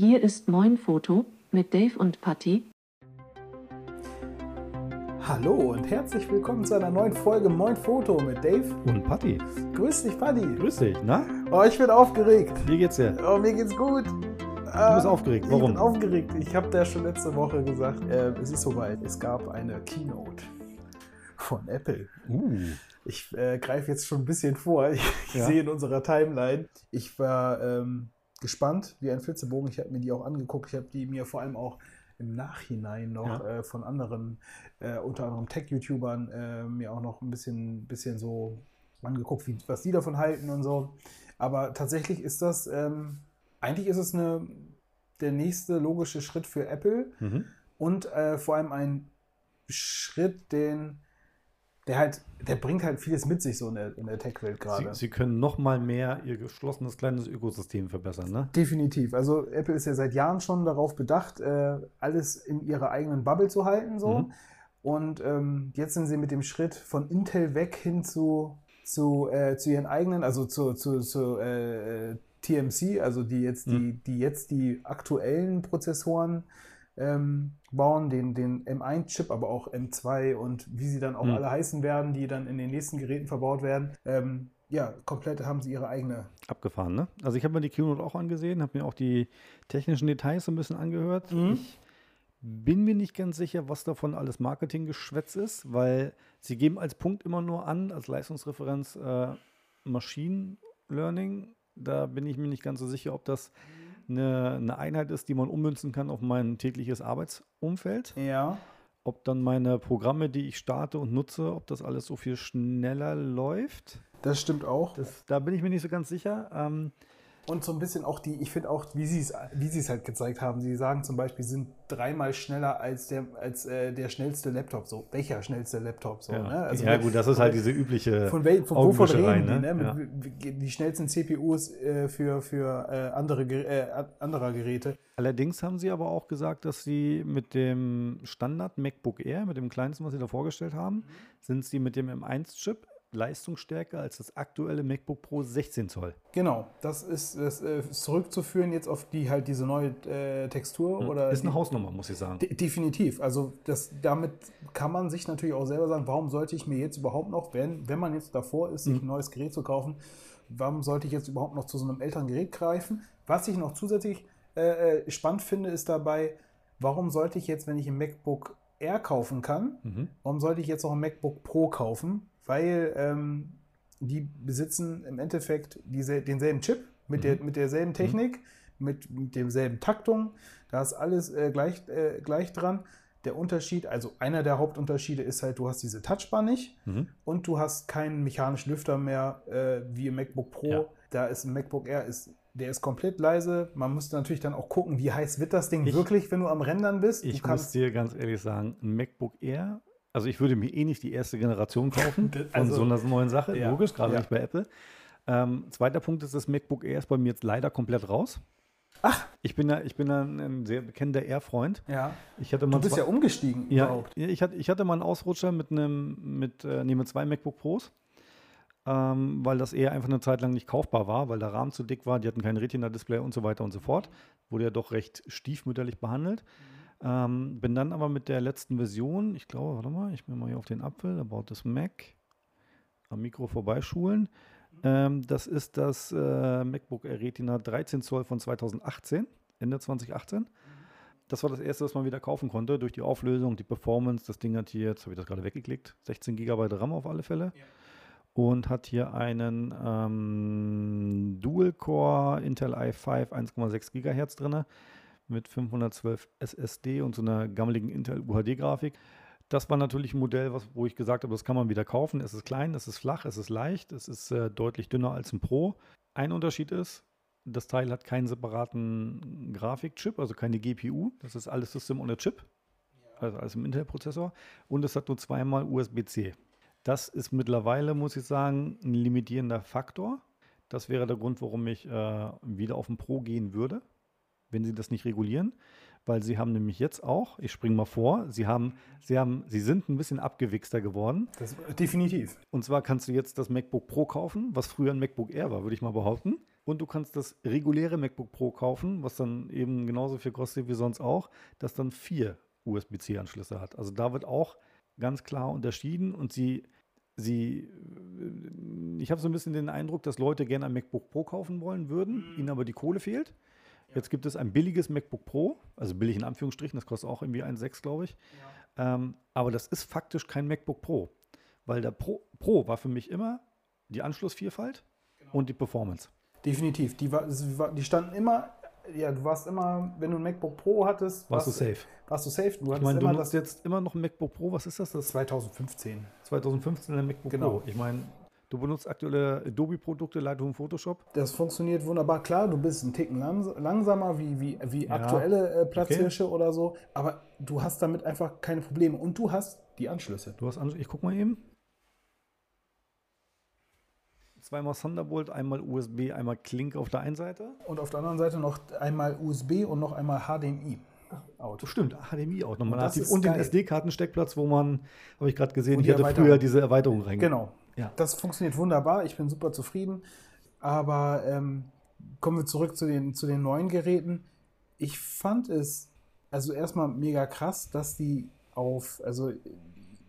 Hier ist Moin Foto mit Dave und Patty. Hallo und herzlich willkommen zu einer neuen Folge Moin Foto mit Dave. Und Patti. Grüß dich, Paddy. Grüß dich, na? Oh, ich bin aufgeregt. Wie geht's dir? Oh, mir geht's gut. Du bist aufgeregt, Ich warum? bin aufgeregt. Ich habe ja schon letzte Woche gesagt, äh, es ist soweit. Es gab eine Keynote von Apple. Uh, Ich äh, greife jetzt schon ein bisschen vor. Ich, ich Ja. sehe in unserer Timeline. Ich war ähm, gespannt wie ein Flitzebogen. Ich habe mir die auch angeguckt. Ich habe die mir vor allem auch im Nachhinein noch Ja. äh, von anderen, äh, unter anderem Tech-YouTubern, äh, mir auch noch ein bisschen, bisschen so angeguckt, wie, was die davon halten und so. Aber tatsächlich ist das, ähm, eigentlich ist es eine, der nächste logische Schritt für Apple mhm. und äh, vor allem ein Schritt, den der halt, der bringt halt vieles mit sich so in der, in der Tech-Welt Sie, gerade. Sie können noch mal mehr Ihr geschlossenes kleines Ökosystem verbessern, ne? Definitiv. Also Apple ist ja seit Jahren schon darauf bedacht, äh, alles in ihrer eigenen Bubble zu halten. So. Mhm. Und ähm, jetzt sind sie mit dem Schritt von Intel weg hin zu, zu, äh, zu ihren eigenen, also zu, zu, zu äh, TMC, also die jetzt die, Mhm. die jetzt die aktuellen Prozessoren ähm, bauen, den, den M1-Chip, aber auch M2 und wie sie dann auch Mhm. alle heißen werden, die dann in den nächsten Geräten verbaut werden. Ähm, ja, komplett haben sie ihre eigene Abgefahren, ne? Also ich habe mir die Keynote auch angesehen, habe mir auch die technischen Details so ein bisschen angehört. Mhm. Ich bin mir nicht ganz sicher, was davon alles Marketinggeschwätz ist, weil sie geben als Punkt immer nur an, als Leistungsreferenz äh, Machine Learning. Da bin ich mir nicht ganz so sicher, ob das eine, eine Einheit ist, die man ummünzen kann auf mein tägliches Arbeitsumfeld. Ja. ob dann meine Programme, die ich starte und nutze, ob das alles so viel schneller läuft. Das stimmt auch. Das, da bin ich mir nicht so ganz sicher. Ähm, Und so ein bisschen auch die, ich finde auch, wie sie es wie sie es halt gezeigt haben. Sie sagen zum Beispiel, sie sind dreimal schneller als der, als, äh, der schnellste Laptop. So, welcher schnellste Laptop? So, ja. ne? Also ja, gut, das ist halt diese übliche. Von, wel, von wovon reden die? ne? Ne? Ja. Die schnellsten CPUs äh, für, für äh, andere, äh, anderer Geräte. Allerdings haben sie aber auch gesagt, dass sie mit dem Standard MacBook Air, mit dem kleinsten, was sie da vorgestellt haben, sind sie mit dem M1-Chip leistungsstärker als das aktuelle MacBook Pro 16 Zoll. Genau, das ist, das äh, ist zurückzuführen jetzt auf die halt diese neue äh, Textur oder Hm. ist eine Hausnummer, muss ich sagen. De definitiv. Also das, damit kann man sich natürlich auch selber sagen, warum sollte ich mir jetzt überhaupt noch, wenn, wenn man jetzt davor ist, sich ein neues Gerät zu kaufen, warum sollte ich jetzt überhaupt noch zu so einem älteren Gerät greifen? Was ich noch zusätzlich äh, äh, spannend finde, ist dabei, warum sollte ich jetzt, wenn ich ein MacBook Air kaufen kann, Mhm. warum sollte ich jetzt noch ein MacBook Pro kaufen? Weil ähm, die besitzen im Endeffekt diese, denselben Chip mit, der, mit derselben Technik, mit, mit demselben Taktung. Da ist alles äh, gleich, äh, gleich dran. Der Unterschied, also einer der Hauptunterschiede ist halt, du hast diese Touchbar nicht Mhm. und du hast keinen mechanischen Lüfter mehr äh, wie im MacBook Pro. Ja. Da ist ein MacBook Air, ist, der ist komplett leise. Man müsste natürlich dann auch gucken, wie heiß wird das Ding Ich- wirklich, wenn du am Rendern bist. Ich du muss dir ganz ehrlich sagen, ein MacBook Air, also ich würde mir eh nicht die erste Generation kaufen von also- so einer neuen Sache, Ja, logisch, gerade ja. nicht bei Apple. Ähm, zweiter Punkt ist, das MacBook Air ist bei mir jetzt leider komplett raus. Ach. Ich bin ja, ich bin ja ein sehr bekennender Air-Freund. ja, Ich hatte du mal bist zwei- ja umgestiegen ja, überhaupt. ich hatte, ich hatte mal einen Ausrutscher mit einem, mit, äh, nee, mit zwei MacBook Pros, ähm, weil das eher einfach eine Zeit lang nicht kaufbar war, weil der Rahmen zu dick war, die hatten kein Retina-Display und so weiter und so fort. Wurde ja doch recht stiefmütterlich behandelt. Ähm, bin dann aber mit der letzten Version, ich glaube, warte mal, ich bin mal hier auf den Apfel, About das Mac, am Mikro vorbeischulen. Ähm, das ist das äh, MacBook Air Retina 13 Zoll von 2018, Ende 2018. Das war das erste, was man wieder kaufen konnte, durch die Auflösung, die Performance. Das Ding hat hier, jetzt habe ich das gerade weggeklickt, 16 GB RAM auf alle Fälle. Und hat hier einen ähm, Dual-Core Intel i5 1,6 GHz drin mit 512 SSD und so einer gammeligen Intel UHD-Grafik. Das war natürlich ein Modell, was, wo ich gesagt habe, das kann man wieder kaufen. Es ist klein, es ist flach, es ist leicht, es ist äh, deutlich dünner als ein Pro. Ein Unterschied ist, das Teil hat keinen separaten Grafikchip, also keine GPU. Das ist alles System on a Chip, also alles im Intel-Prozessor. Und es hat nur zweimal USB-C. Das ist mittlerweile, muss ich sagen, ein limitierender Faktor. Das wäre der Grund, warum ich äh, wieder auf den Pro gehen würde, wenn sie das nicht regulieren. Weil sie haben nämlich jetzt auch, ich springe mal vor, sie haben, sie haben, sie sind ein bisschen abgewichster geworden. Das, definitiv. Und zwar kannst du jetzt das MacBook Pro kaufen, was früher ein MacBook Air war, würde ich mal behaupten. Und du kannst das reguläre MacBook Pro kaufen, was dann eben genauso viel kostet wie sonst auch, das dann vier USB-C-Anschlüsse hat. Also da wird auch ganz klar unterschieden und sie, sie, ich habe so ein bisschen den Eindruck, dass Leute gerne ein MacBook Pro kaufen wollen würden, ihnen aber die Kohle fehlt. Jetzt gibt es ein billiges MacBook Pro, also billig in Anführungsstrichen, das kostet auch irgendwie 1,6, glaube ich. Ähm, aber das ist faktisch kein MacBook Pro, weil der Pro, Pro war für mich immer die Anschlussvielfalt und die Performance. Definitiv. Die, war, die standen immer, ja, du warst immer, wenn du ein MacBook Pro hattest, Warst du safe? Warst du safe. Du Ich hattest meine, du nutzt das jetzt immer noch ein MacBook Pro, was ist das? Das 2015. 2015 ein MacBook Genau. Pro. Ich meine, du benutzt aktuelle Adobe-Produkte, Lightroom, Photoshop. Das funktioniert wunderbar. Klar, du bist ein Ticken langs langsamer wie, wie, wie Ja, aktuelle äh, Platzhirsche oder so, aber du hast damit einfach keine Probleme. Und du hast die Anschlüsse. Du hast, Ansch- ich guck mal eben. Zweimal Thunderbolt, einmal USB, einmal Klink auf der einen Seite. Und auf der anderen Seite noch einmal USB und noch einmal HDMI. Out. Stimmt, HDMI auch nochmal Und Und den. SD-Kartensteckplatz, wo man, habe ich gerade gesehen, Und ich hatte früher diese Erweiterung reingemacht. Genau. Ja. Das funktioniert wunderbar. Ich bin super zufrieden. Aber ähm, kommen wir zurück zu den, zu den neuen Geräten. Ich fand es also erstmal mega krass, dass die auf, also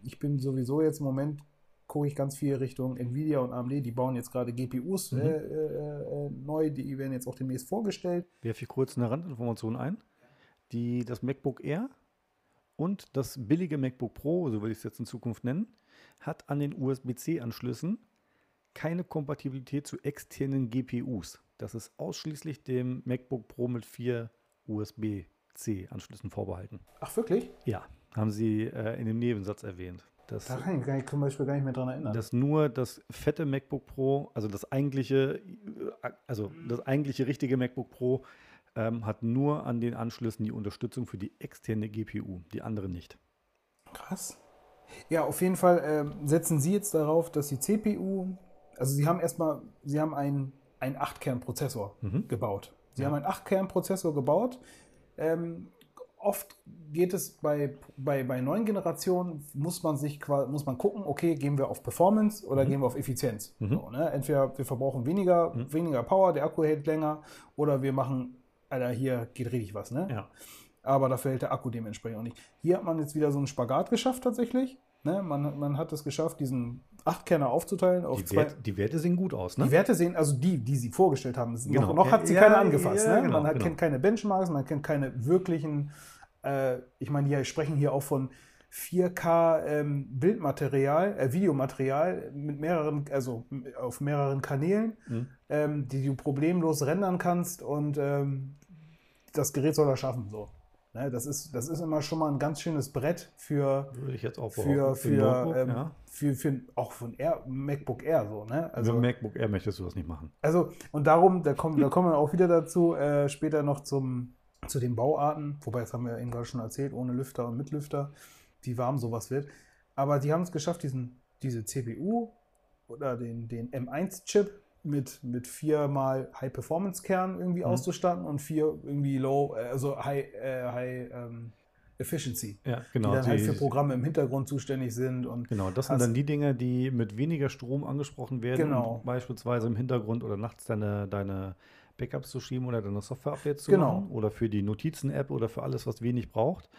ich bin sowieso jetzt im Moment, gucke ich ganz viel Richtung Nvidia und AMD. Die bauen jetzt gerade GPUs Mhm. äh, äh, äh, neu, die werden jetzt auch demnächst vorgestellt. Werfe ich kurz eine Randinformation ein. Die, das MacBook Air und das billige MacBook Pro, so will ich es jetzt in Zukunft nennen, hat an den USB-C-Anschlüssen keine Kompatibilität zu externen GPUs. Das ist ausschließlich dem MacBook Pro mit vier USB-C-Anschlüssen vorbehalten. Ach, wirklich? Ja, haben sie äh, in dem Nebensatz erwähnt. Dass, Da kann ich zum Beispiel gar nicht mehr dran erinnern. dass nur das fette MacBook Pro, also das eigentliche, äh, also das eigentliche richtige MacBook Pro, ähm, hat nur an den Anschlüssen die Unterstützung für die externe GPU, die andere nicht. Krass. Ja, auf jeden Fall ähm, setzen Sie jetzt darauf, dass die CPU, also Sie haben erstmal, Sie haben einen, einen 8-Kern-Prozessor Mhm. gebaut. Sie Ja. haben einen 8-Kern-Prozessor gebaut. Ähm, oft geht es bei, bei, bei neuen Generationen, muss man sich muss man gucken, okay, gehen wir auf Performance oder Mhm. gehen wir auf Effizienz. Mhm. So, ne? Entweder wir verbrauchen weniger, Mhm. weniger Power, der Akku hält länger, oder wir machen, Alter, hier geht richtig was, ne? Ja. aber dafür hält der Akku dementsprechend auch nicht. Hier hat man jetzt wieder so einen Spagat geschafft tatsächlich. Ne? Man, man hat es geschafft, diesen Achtkerner aufzuteilen auf Die, zwei. Wert, die Werte sehen gut aus, ne? Die Werte sehen, also die, die sie vorgestellt haben, Genau. noch, noch hat sie Ja, keine ja, angefasst. ja, ne? genau, man hat, genau. kennt keine Benchmarks, man kennt keine wirklichen, äh, ich meine, wir sprechen hier auch von 4K ähm, Bildmaterial, äh, Videomaterial mit mehreren, also auf mehreren Kanälen, Mhm. ähm, die du problemlos rendern kannst und ähm, das Gerät soll das schaffen. So. Ne, das, ist, das ist immer schon mal ein ganz schönes Brett für, Würde ich jetzt auch für, für, Notebook, ähm, ja. für, für auch von Air, MacBook Air so. Ne? Also Also, MacBook Air möchtest du das nicht machen. also, und darum, da kommen, da kommen wir auch wieder dazu, äh, später noch zum, zu den Bauarten, wobei das haben wir eben gerade schon erzählt, ohne Lüfter und mit Lüfter, wie warm sowas wird. Aber die haben es geschafft, diesen, diese CPU oder den, den M1-Chip mit, mit viermal High-Performance-Kern irgendwie Mhm. auszustatten und vier irgendwie Low, äh, also High, äh, High ähm, Efficiency, Ja, die genau. dann halt die- für Programme im Hintergrund zuständig sind und Genau, das sind dann die Dinge, die mit weniger Strom angesprochen werden, Genau. um beispielsweise im Hintergrund oder nachts deine, deine Backups zu schieben oder deine Software-Updates zu Genau. machen oder für die Notizen-App oder für alles, was wenig braucht.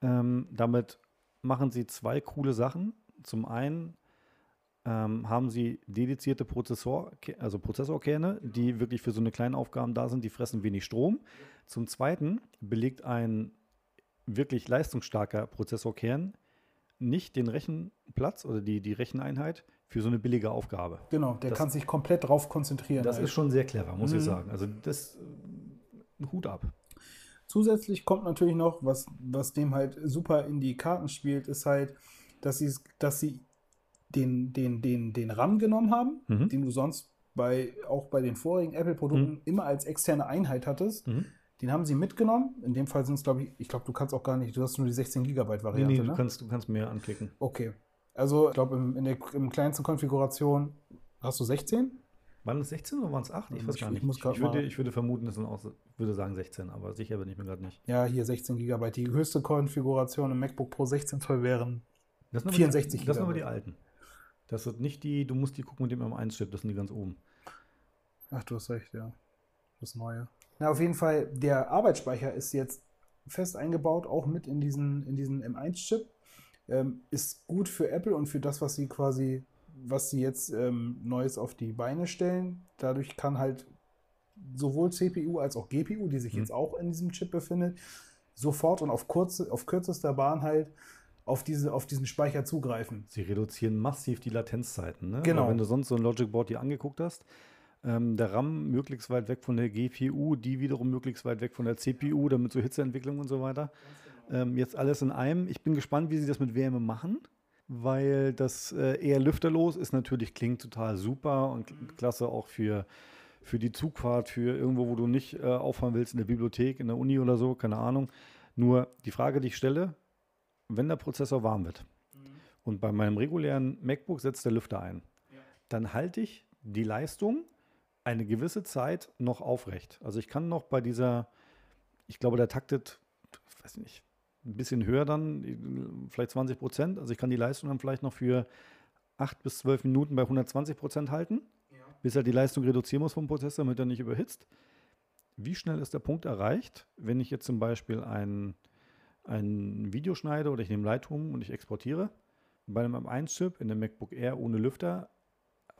Ähm, damit machen sie zwei coole Sachen. Zum einen ähm, haben sie dedizierte Prozessor, also Prozessorkerne, die wirklich für so eine kleine Aufgaben da sind, die fressen wenig Strom. Zum zweiten belegt ein wirklich leistungsstarker Prozessorkern nicht den Rechenplatz oder die, die Recheneinheit für so eine billige Aufgabe. genau, der Das- kann sich komplett drauf konzentrieren. Das halt. ist schon sehr clever, muss ich Mhm. sagen. Also das äh, Hut ab. Zusätzlich kommt natürlich noch, was, was dem halt super in die Karten spielt, ist halt, dass, sie's- dass sie den, den, den, den RAM genommen haben, Mhm. den du sonst bei, auch bei den vorigen Apple-Produkten immer als externe Einheit hattest. Mhm. Den haben sie mitgenommen. In dem Fall sind es, glaube ich, ich glaube, du kannst auch gar nicht, du hast nur die 16 GB Nee, Variante. nee, du ne? kannst, du kannst mehr anklicken. Okay. Also, ich glaube, im, in der im kleinsten Konfiguration hast du 16. Waren es 16 oder waren es 8? Ich weiß Ich- gar ich nicht. Ich, grad würde, ich würde vermuten, es sind auch, ich würde sagen 16, aber sicher bin ich mir gerade nicht. Ja, hier 16 GB. Die höchste Konfiguration im MacBook Pro 16 Zoll wären Das sind aber 64 die, Das sind aber die Gigabyte. alten. Das sind nicht die, du musst die gucken mit dem M1-Chip, das sind die ganz oben. Ach, du hast recht, ja. das Neue. Na, auf jeden Fall, der Arbeitsspeicher ist jetzt fest eingebaut, auch mit in diesen, in diesen M1-Chip. Ähm, ist gut für Apple und für das, was sie quasi, was sie jetzt ähm, Neues auf die Beine stellen. Dadurch kann halt sowohl CPU als auch GPU, die sich Mhm. jetzt auch in diesem Chip befindet, sofort und auf, kurze, auf kürzester Bahn halt auf, diese, auf diesen Speicher zugreifen. Sie reduzieren massiv die Latenzzeiten. Ne? Genau. Weil wenn du sonst so ein Logic Board dir angeguckt hast, ähm, der RAM möglichst weit weg von der GPU, die wiederum möglichst weit weg von der CPU, damit so Hitzeentwicklung und so weiter. Ähm, jetzt alles in einem. Ich bin gespannt, wie sie das mit Wärme machen, weil das äh, eher lüfterlos ist natürlich, klingt total super und klasse auch für, für die Zugfahrt, für irgendwo, wo du nicht äh, auffahren willst, in der Bibliothek, in der Uni oder so, keine Ahnung. Nur die Frage, die ich stelle, wenn der Prozessor warm wird und bei meinem regulären MacBook setzt der Lüfter ein, dann halte ich die Leistung eine gewisse Zeit noch aufrecht. Also ich kann noch bei dieser, ich glaube, der taktet, weiß nicht, ein bisschen höher dann, vielleicht 20 Prozent. Also ich kann die Leistung dann vielleicht noch für 8 bis 12 Minuten bei 120 Prozent halten, bis er die Leistung reduzieren muss vom Prozessor, damit er nicht überhitzt. Wie schnell ist der Punkt erreicht, wenn ich jetzt zum Beispiel ein, ein Video schneide oder ich nehme Lightroom und ich exportiere? Bei einem M1-Chip in dem MacBook Air ohne Lüfter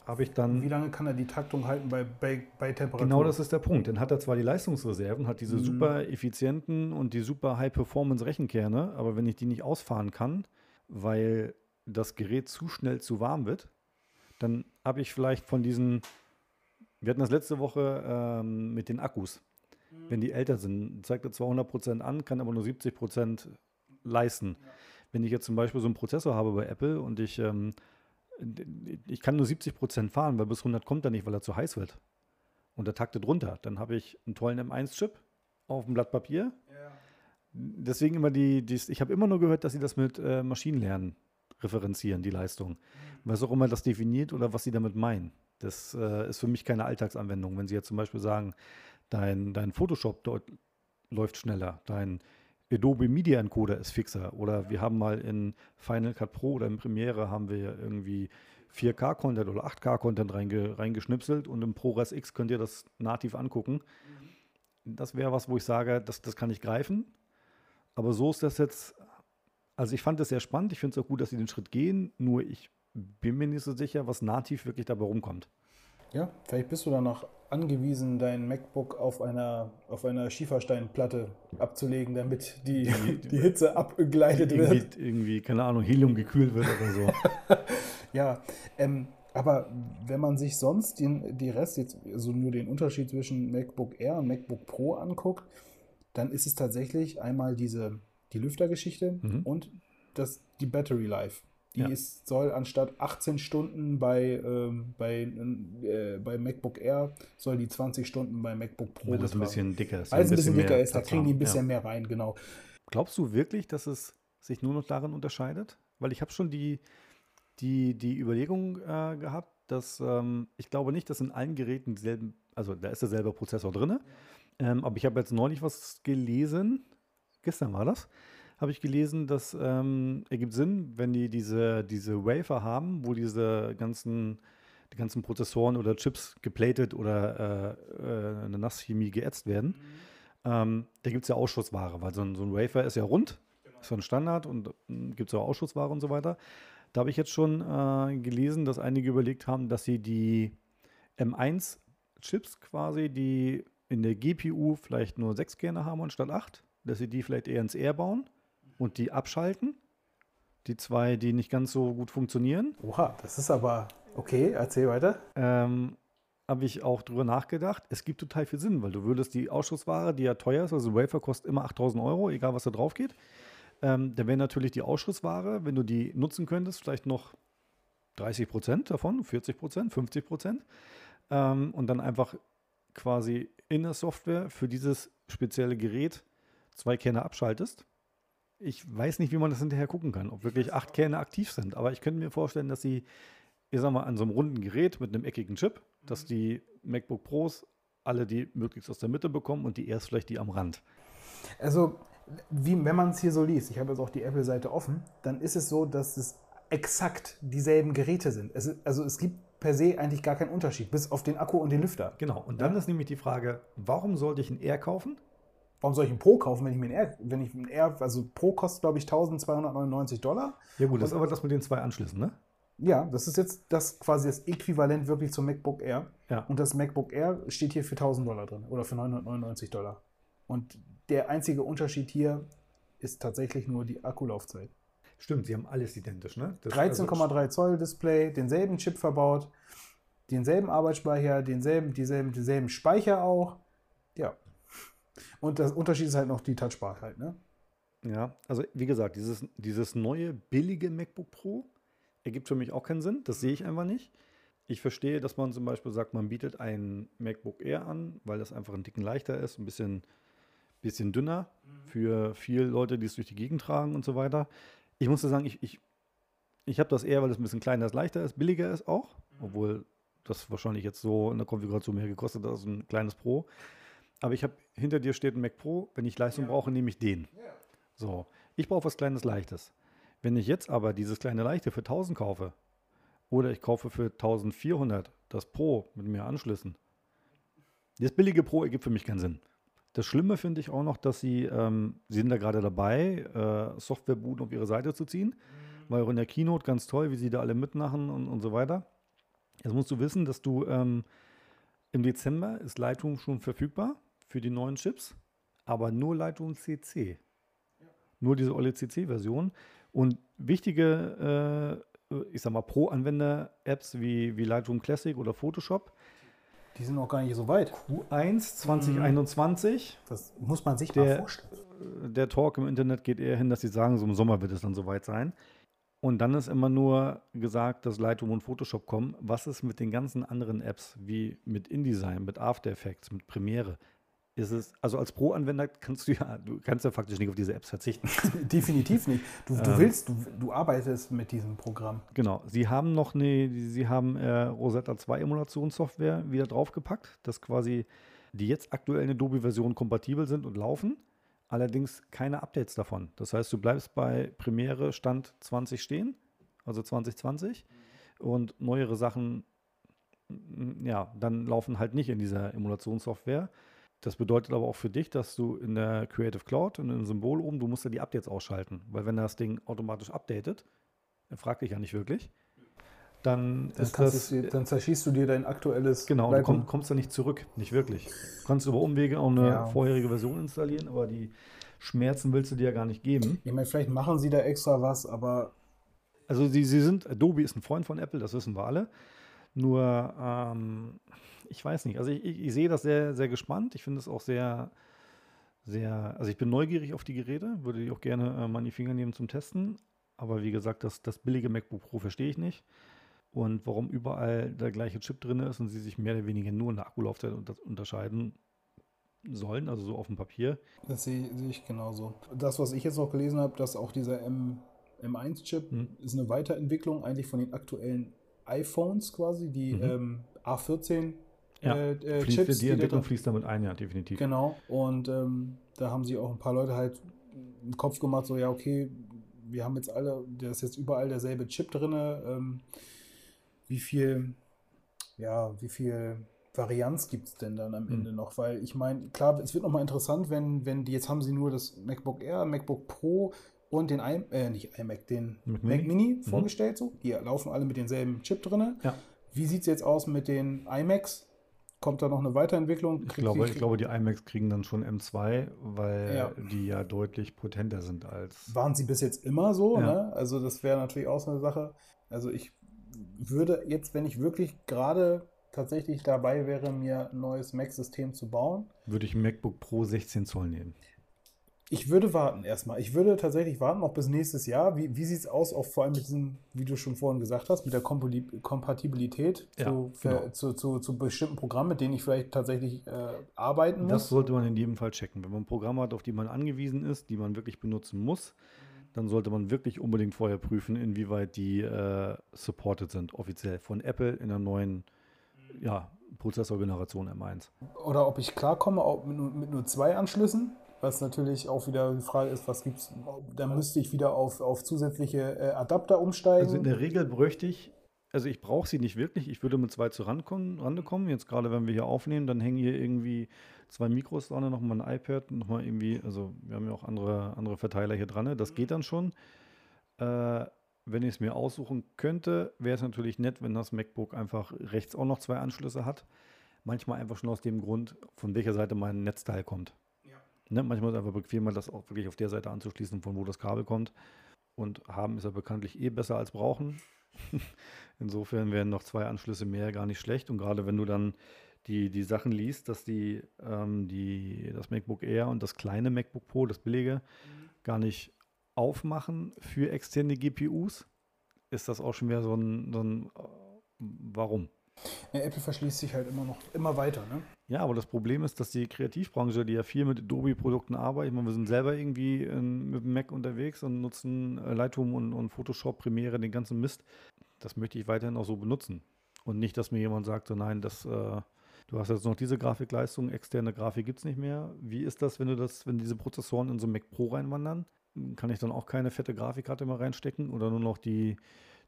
habe ich dann Wie lange kann er die Taktung halten bei, bei, bei Temperatur? Genau das ist der Punkt. Dann hat er zwar die Leistungsreserven, hat diese Mhm. super effizienten und die super High-Performance-Rechenkerne, aber wenn ich die nicht ausfahren kann, weil das Gerät zu schnell zu warm wird, dann habe ich vielleicht von diesen, wir hatten das letzte Woche ähm, mit den Akkus. Wenn die älter sind, zeigt er zwar 100% an, kann aber nur 70% leisten. Wenn ich jetzt zum Beispiel so einen Prozessor habe bei Apple und ich, ähm, ich kann nur 70% fahren, weil bis 100 kommt er nicht, weil er zu heiß wird und der taktet runter. Dann habe ich einen tollen M1-Chip auf dem Blatt Papier. Deswegen immer die, die ich habe immer nur gehört, dass sie das mit äh, Maschinenlernen referenzieren, die Leistung. Was auch immer das definiert oder was sie damit meinen. Das äh, ist für mich keine Alltagsanwendung. Wenn sie jetzt zum Beispiel sagen, dein, dein Photoshop deut- läuft schneller, dein Adobe Media Encoder ist fixer oder wir haben mal in Final Cut Pro oder in Premiere haben wir irgendwie 4K-Content oder 8K-Content reinge, reingeschnipselt und im ProRes X könnt ihr das nativ angucken. Das wäre was, wo ich sage, das, das kann ich greifen. Aber so ist das jetzt, also ich fand das sehr spannend. Ich finde es auch gut, dass sie den Schritt gehen. Nur ich bin mir nicht so sicher, was nativ wirklich dabei rumkommt. Ja, vielleicht bist du dann noch angewiesen, dein MacBook auf einer, auf einer Schiefersteinplatte abzulegen, damit die, die Hitze abgleitet wird. Irgendwie, irgendwie, keine Ahnung, Helium gekühlt wird oder so. Ja, ähm, aber wenn man sich sonst den, die Rest jetzt, also nur den Unterschied zwischen MacBook Air und MacBook Pro anguckt, dann ist es tatsächlich einmal diese, die Lüftergeschichte Mhm. und das, die Battery Life. Die Ja. ist, soll anstatt 18 Stunden bei, ähm, bei, äh, bei MacBook Air, soll die 20 Stunden bei MacBook Pro Weil das ein bisschen dicker ist. Weil es ein bisschen dicker ist, da kriegen die ein bisschen Ja. mehr rein, genau. Glaubst du wirklich, dass es sich nur noch darin unterscheidet? Weil ich habe schon die, die, die Überlegung äh, gehabt, dass ähm, ich glaube nicht, dass in allen Geräten dieselben, also da ist derselbe Prozessor drin. Ähm, aber ich habe jetzt neulich was gelesen, gestern war das, habe ich gelesen, dass ähm, ergibt Sinn, wenn die diese, diese Wafer haben, wo diese ganzen, die ganzen Prozessoren oder Chips geplatet oder äh, äh, eine Nasschemie geätzt werden. Ähm, da gibt es ja Ausschussware, weil so ein, so ein Wafer ist ja rund, ist so ein Standard und gibt es ja Ausschussware und so weiter. Da habe ich jetzt schon äh, gelesen, dass einige überlegt haben, dass sie die M1-Chips quasi, die in der GPU vielleicht nur sechs Kerne haben anstatt acht, dass sie die vielleicht eher ins R bauen und die abschalten. Die zwei, die nicht ganz so gut funktionieren. Oha, das ist aber okay, erzähl weiter. Ähm, habe ich auch drüber nachgedacht. Es gibt total viel Sinn, weil du würdest die Ausschussware, die ja teuer ist, also Wafer kostet immer 8000 Euro, egal was da drauf geht. Ähm, dann wäre natürlich die Ausschussware, wenn du die nutzen könntest, vielleicht noch 30 Prozent davon, 40 Prozent, 50 Prozent. Ähm, und dann einfach quasi in der Software für dieses spezielle Gerät zwei Kerne abschaltest. Ich weiß nicht, wie man das hinterher gucken kann, ob wirklich acht Kerne aktiv sind, aber ich könnte mir vorstellen, dass sie, ich sag mal, an so einem runden Gerät mit einem eckigen Chip, dass die MacBook Pros alle die möglichst aus der Mitte bekommen und die erst vielleicht die am Rand. Also, wie, wenn man es hier so liest, ich habe jetzt auch die Apple-Seite offen, dann ist es so, dass es exakt dieselben Geräte sind. Es, also es gibt per se eigentlich gar keinen Unterschied, bis auf den Akku und den Lüfter. Genau. Und dann ist nämlich die Frage, warum sollte ich ein R kaufen? Warum soll ich einen Pro kaufen, wenn ich mir einen R, wenn ich einen R, also Pro kostet glaube ich 1299 Dollar. Ja gut, das ist aber das mit den zwei Anschlüssen, ne? Ja, das ist jetzt das quasi das Äquivalent wirklich zum MacBook Air. Ja. Und das MacBook Air steht hier für 1000 Dollar drin oder für 999 Dollar. Und der einzige Unterschied hier ist tatsächlich nur die Akkulaufzeit. Stimmt, sie haben alles identisch, ne? Das- 13,3 also- Zoll Display, denselben Chip verbaut, denselben Arbeitsspeicher, denselben, dieselben, denselben Speicher auch. Ja. Und der Unterschied ist halt noch die Touchbar halt, ne? Ja, also wie gesagt, dieses, dieses neue billige MacBook Pro ergibt für mich auch keinen Sinn. Das sehe ich einfach nicht. Ich verstehe, dass man zum Beispiel sagt, man bietet ein MacBook Air an, weil das einfach ein dicken leichter ist, ein bisschen, bisschen dünner für viele Leute, die es durch die Gegend tragen und so weiter. Ich muss sagen, ich, ich, ich habe das Air, weil es ein bisschen kleiner ist, leichter ist, billiger ist auch, obwohl das wahrscheinlich jetzt so in der Konfiguration mehr gekostet hat als ein kleines Pro. Aber ich habe, hinter dir steht ein Mac Pro, wenn ich Leistung brauche, nehme ich den. So, ich brauche was kleines Leichtes. Wenn ich jetzt aber dieses kleine Leichte für 1000 kaufe oder ich kaufe für 1400 das Pro mit mehr Anschlüssen, das billige Pro ergibt für mich keinen Sinn. Das Schlimme finde ich auch noch, dass sie, ähm, sie sind da gerade dabei, äh, Softwarebooten auf ihre Seite zu ziehen. War auch in der Keynote ganz toll, wie sie da alle mitmachen und, und so weiter. Jetzt musst du wissen, dass du ähm, im Dezember ist Lightroom schon verfügbar für die neuen Chips, aber nur Lightroom CC. Nur diese olle CC-Version. Und wichtige, äh, ich sag mal, Pro-Anwender-Apps wie, wie Lightroom Classic oder Photoshop, Die sind noch gar nicht so weit. Q1 2021, Das muss man sich Der- mal vorstellen. der Talk im Internet geht eher hin, dass sie sagen, so im Sommer wird es dann soweit sein. Und dann ist immer nur gesagt, dass Lightroom und Photoshop kommen. Was ist mit den ganzen anderen Apps, wie mit InDesign, mit After Effects, mit Premiere? Ist es, also als Pro-Anwender kannst du ja, du kannst ja faktisch nicht auf diese Apps verzichten. Definitiv nicht. Du, du Ähm. willst, du, du arbeitest mit diesem Programm. Genau. Sie haben noch eine, sie haben äh, Rosetta 2 Emulationssoftware wieder draufgepackt, dass quasi die jetzt aktuellen Adobe-Versionen kompatibel sind und laufen, allerdings keine Updates davon. Das heißt, du bleibst bei Premiere Stand 20 stehen, also 2020, und neuere Sachen, ja, dann laufen halt nicht in dieser Emulationssoftware. Das bedeutet aber auch für dich, dass du in der Creative Cloud und im Symbol oben, du musst ja die Updates ausschalten, weil wenn das Ding automatisch updatet, er fragt dich ja nicht wirklich, dann Dann, das, du, dann zerschießt du dir dein aktuelles genau, du Lightroom. komm, kommst da nicht zurück, nicht wirklich. Du kannst über Umwege auch eine Ja. vorherige Version installieren, aber die Schmerzen willst du dir ja gar nicht geben. Ich meine, vielleicht machen sie da extra was, aber Also sie, sie sind, Adobe ist ein Freund von Apple, das wissen wir alle. Nur, ähm, ich weiß nicht, also ich, ich, ich sehe das sehr, sehr gespannt. Ich finde es auch sehr, sehr, also ich bin neugierig auf die Geräte, würde die auch gerne äh, mal in die Finger nehmen zum Testen. Aber wie gesagt, das, das billige MacBook Pro verstehe ich nicht. Und warum überall der gleiche Chip drin ist und sie sich mehr oder weniger nur in der Akkulaufzeit unter, unterscheiden sollen, also so auf dem Papier. das sehe, sehe ich genauso. Das, was ich jetzt noch gelesen habe, dass auch dieser M, M1-Chip Hm. ist eine Weiterentwicklung eigentlich von den aktuellen iPhones quasi, die Mhm. ähm, A14 Ja, äh, äh, Fließt, Chips. die da Entwicklung drin- fließt damit ein, ja, definitiv. Genau. Und ähm, da haben sie auch ein paar Leute halt im Kopf gemacht, so ja, okay, wir haben jetzt alle, da ist jetzt überall derselbe Chip drin. Ähm, wie viel, ja, wie viel Varianz gibt es denn dann am Hm. Ende noch? Weil ich meine, klar, es wird nochmal interessant, wenn, wenn die, jetzt haben sie nur das MacBook Air, MacBook Pro und den i, äh, nicht iMac, den Mac Mac Mini? Mini, Mhm. vorgestellt. So. Die laufen alle mit denselben Chip drin. Ja. Wie sieht es jetzt aus mit den iMacs? Kommt da noch eine Weiterentwicklung? Ich glaube, die- ich glaube, die iMacs kriegen dann schon M2, weil Ja. die ja deutlich potenter sind als. waren sie bis jetzt immer so. Ja. Ne? Also das wäre natürlich auch so eine Sache. Also ich würde jetzt, wenn ich wirklich gerade tatsächlich dabei wäre, mir ein neues Mac-System zu bauen, Würde ich ein MacBook Pro 16 Zoll nehmen. Ich würde warten erstmal. Ich würde tatsächlich warten, noch bis nächstes Jahr. Wie, wie sieht es aus, auch vor allem mit diesem, wie du schon vorhin gesagt hast, mit der Kompatibilität Ja, zu, genau. zu, zu, zu bestimmten Programmen, mit denen ich vielleicht tatsächlich äh, arbeiten Das muss? sollte man in jedem Fall checken. Wenn man Programme hat, auf die man angewiesen ist, die man wirklich benutzen muss, dann sollte man wirklich unbedingt vorher prüfen, inwieweit die äh, supported sind, offiziell von Apple in der neuen ja, Prozessorgeneration M1. Oder ob ich klarkomme auch mit, nur- mit nur zwei Anschlüssen, was natürlich auch wieder die Frage ist, was gibt's, dann müsste ich wieder auf, auf zusätzliche äh, Adapter umsteigen. Also in der Regel bräuchte ich also ich brauche sie nicht wirklich. Ich würde mit zwei zu Rande kommen. Jetzt gerade, wenn wir hier aufnehmen, dann hängen hier irgendwie zwei Mikros dran, nochmal ein iPad, nochmal irgendwie, also wir haben ja auch andere, andere Verteiler hier dran. Das geht dann schon. Äh, wenn ich es mir aussuchen könnte, wäre es natürlich nett, wenn das MacBook einfach rechts auch noch zwei Anschlüsse hat. Manchmal einfach schon aus dem Grund, von welcher Seite mein Netzteil kommt. Ne, manchmal ist es einfach bequemer, das auch wirklich auf der Seite anzuschließen, von wo das Kabel kommt. Und haben ist ja bekanntlich eh besser als brauchen. Insofern wären noch zwei Anschlüsse mehr gar nicht schlecht. Und gerade wenn du dann die, die Sachen liest, dass die, ähm, die, das MacBook Air und das kleine MacBook Pro, das billige, mhm. gar nicht aufmachen für externe GPUs, ist das auch schon wieder so ein, so ein äh, Warum? Ja, Apple verschließt sich halt immer noch immer weiter, ne? Ja, aber das Problem ist, dass die Kreativbranche, die ja viel mit Adobe-Produkten arbeitet, wir sind selber irgendwie in, mit dem Mac unterwegs und nutzen äh, Lightroom und, und Photoshop, Premiere, den ganzen Mist. Das möchte ich weiterhin auch so benutzen. Und nicht, dass mir jemand sagt, so nein, das, äh, du hast jetzt noch diese Grafikleistung, externe Grafik gibt es nicht mehr. Wie ist das, wenn du das, wenn diese Prozessoren in so ein Mac Pro reinwandern? Kann ich dann auch keine fette Grafikkarte mehr reinstecken oder nur noch die,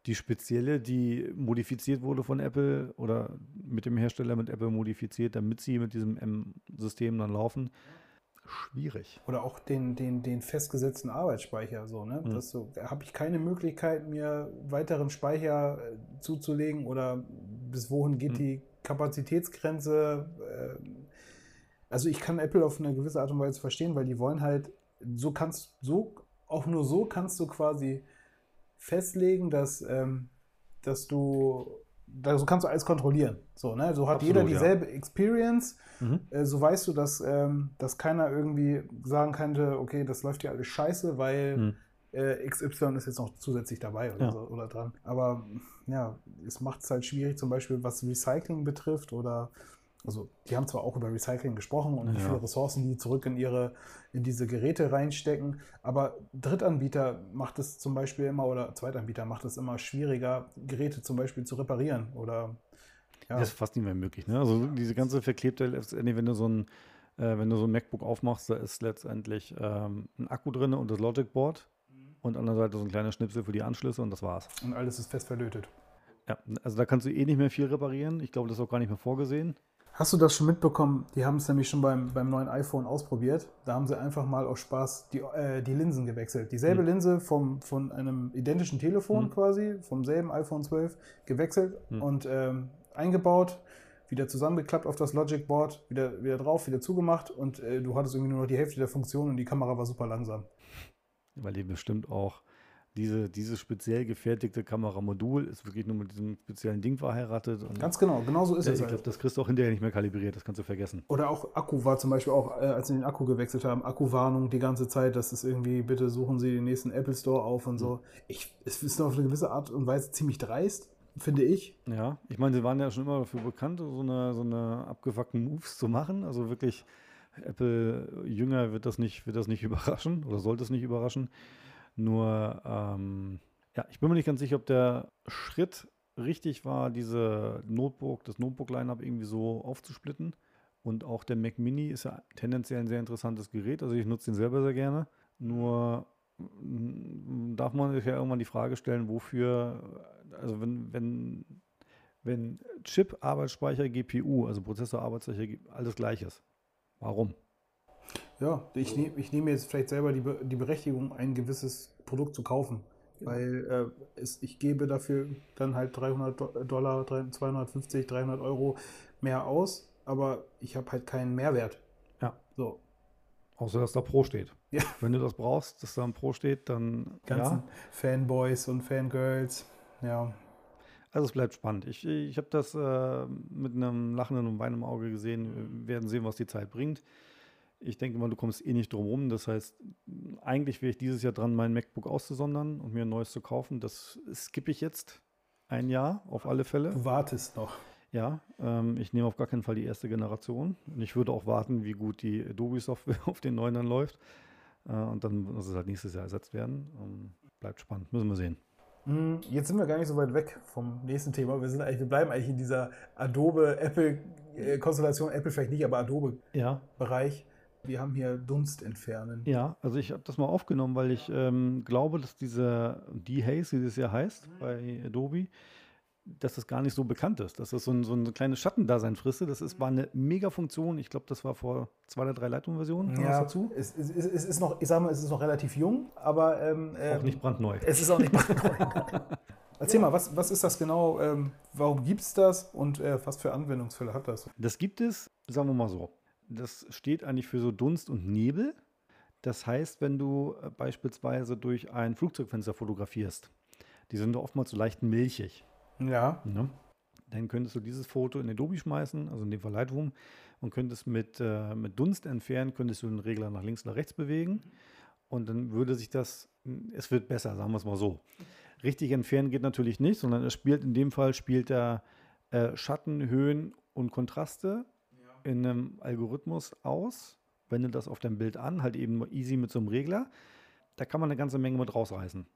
die spezielle, die modifiziert wurde von Apple oder mit dem Hersteller mit Apple modifiziert, damit sie mit diesem M-System dann laufen? Schwierig. Oder auch den, den, den festgesetzten Arbeitsspeicher. So, ne? Mhm. so, habe ich keine Möglichkeit, mir weiteren Speicher äh, zuzulegen oder bis wohin geht mhm. die Kapazitätsgrenze? Äh, also ich kann Apple auf eine gewisse Art und Weise verstehen, weil die wollen halt so kannst so auch nur so kannst du quasi festlegen, dass, ähm, dass du so kannst du alles kontrollieren. So, ne? so hat Absolut, jeder dieselbe ja. Experience. Mhm. Äh, so weißt du, dass, ähm, dass keiner irgendwie sagen könnte, okay, das läuft hier alles scheiße, weil mhm. äh, XY ist jetzt noch zusätzlich dabei oder, ja. so, oder dran. Aber ja, es macht es halt schwierig, zum Beispiel was Recycling betrifft oder also die haben zwar auch über Recycling gesprochen und ja. wie viele Ressourcen die zurück in ihre in diese Geräte reinstecken, aber Drittanbieter macht es zum Beispiel immer oder Zweitanbieter macht es immer schwieriger, Geräte zum Beispiel zu reparieren oder ja. Das ist fast nicht mehr möglich. Ne? Also diese ganze verklebte, wenn du so ein äh, wenn du so ein MacBook aufmachst, da ist letztendlich ähm, ein Akku drin und das Logic Board mhm. und an der Seite so ein kleiner Schnipsel für die Anschlüsse und das war's. Und alles ist fest verlötet. Ja, also da kannst du eh nicht mehr viel reparieren. Ich glaube, das ist auch gar nicht mehr vorgesehen. Hast du das schon mitbekommen? Die haben es nämlich schon beim, beim neuen iPhone ausprobiert. Da haben sie einfach mal aus Spaß die, äh, die Linsen gewechselt. Dieselbe mhm. Linse vom, von einem identischen Telefon mhm. quasi, vom selben iPhone 12, gewechselt mhm. und ähm, eingebaut, wieder zusammengeklappt auf das Logic Board, wieder, wieder drauf, wieder zugemacht und äh, du hattest irgendwie nur noch die Hälfte der Funktion und die Kamera war super langsam. Weil die bestimmt auch diese, dieses speziell gefertigte Kameramodul ist wirklich nur mit diesem speziellen Ding verheiratet. Ganz genau, genau so ist äh, es. Ich glaube, halt. das kriegst du auch hinterher nicht mehr kalibriert, das kannst du vergessen. Oder auch Akku war zum Beispiel auch, äh, als sie den Akku gewechselt haben, Akkuwarnung die ganze Zeit, dass es irgendwie, bitte suchen Sie den nächsten Apple Store auf und so. Ich, es ist auf eine gewisse Art und Weise ziemlich dreist, finde ich. Ja, ich meine, sie waren ja schon immer dafür bekannt, so eine, so eine abgefuckten Moves zu machen. Also wirklich, Apple Jünger wird das nicht, wird das nicht überraschen oder sollte es nicht überraschen. Nur, ähm, ja, ich bin mir nicht ganz sicher, ob der Schritt richtig war, diese Notebook, das Notebook-Line-Up irgendwie so aufzusplitten. Und auch der Mac Mini ist ja tendenziell ein sehr interessantes Gerät. Also ich nutze den selber sehr gerne. Nur darf man sich ja irgendwann die Frage stellen, wofür, also wenn, wenn, wenn Chip, Arbeitsspeicher, GPU, also Prozessor, Arbeitsspeicher, alles gleich ist. Warum? Ja, ich, nehm, ich nehme jetzt vielleicht selber die, die Berechtigung, ein gewisses Produkt zu kaufen. Ja. Weil äh, es, ich gebe dafür dann halt 300 Dollar, 250, 300 Euro mehr aus, aber ich habe halt keinen Mehrwert. Ja. So. Außer, dass da Pro steht. Ja. Wenn du das brauchst, dass da ein Pro steht, dann. Ganzen ja. Fanboys und Fangirls, ja. Also es bleibt spannend. Ich, ich habe das äh, mit einem lachenden und weinenden Auge gesehen. Wir werden sehen, was die Zeit bringt. Ich denke mal, du kommst eh nicht drum rum. Das heißt, eigentlich wäre ich dieses Jahr dran, mein MacBook auszusondern und mir ein neues zu kaufen. Das skippe ich jetzt ein Jahr auf alle Fälle. Du wartest noch. Ja, ähm, ich nehme auf gar keinen Fall die erste Generation. Und ich würde auch warten, wie gut die Adobe-Software auf den neuen dann läuft. Äh, und dann muss es halt nächstes Jahr ersetzt werden. Ähm, bleibt spannend, müssen wir sehen. Hm, jetzt sind wir gar nicht so weit weg vom nächsten Thema. Wir, sind eigentlich, wir bleiben eigentlich in dieser Adobe-Apple-Konstellation. Apple vielleicht nicht, aber Adobe-Bereich. Ja. Wir haben hier Dunst entfernen. Ja, also ich habe das mal aufgenommen, weil ich ähm, glaube, dass dieser D-Haze, wie das ja heißt, bei Adobe, dass das gar nicht so bekannt ist, dass das so ein, so ein kleines Schattendasein frisst. Das ist, war eine Mega-Funktion. Ich glaube, das war vor zwei oder drei Leitungsversionen Ja, dazu. Es, es, es, ist noch, ich sag mal, es ist noch relativ jung, aber ähm, Auch ähm, nicht brandneu. Es ist auch nicht brandneu. Erzähl mal, was, was ist das genau? Ähm, warum gibt es das und äh, was für Anwendungsfälle hat das? Das gibt es, sagen wir mal so. Das steht eigentlich für so Dunst und Nebel. Das heißt, wenn du äh, beispielsweise durch ein Flugzeugfenster fotografierst, die sind oftmals so leicht milchig. Ja. Ne? Dann könntest du dieses Foto in Adobe schmeißen, also in dem Fall Lightroom, und könntest mit, äh, mit Dunst entfernen, könntest du den Regler nach links oder rechts bewegen. Und dann würde sich das, es wird besser, sagen wir es mal so. Richtig entfernen geht natürlich nicht, sondern es spielt in dem Fall spielt er äh, Schatten, Höhen und Kontraste in einem Algorithmus aus, wendet das auf dein Bild an, halt eben easy mit so einem Regler. Da kann man eine ganze Menge mit rausreißen.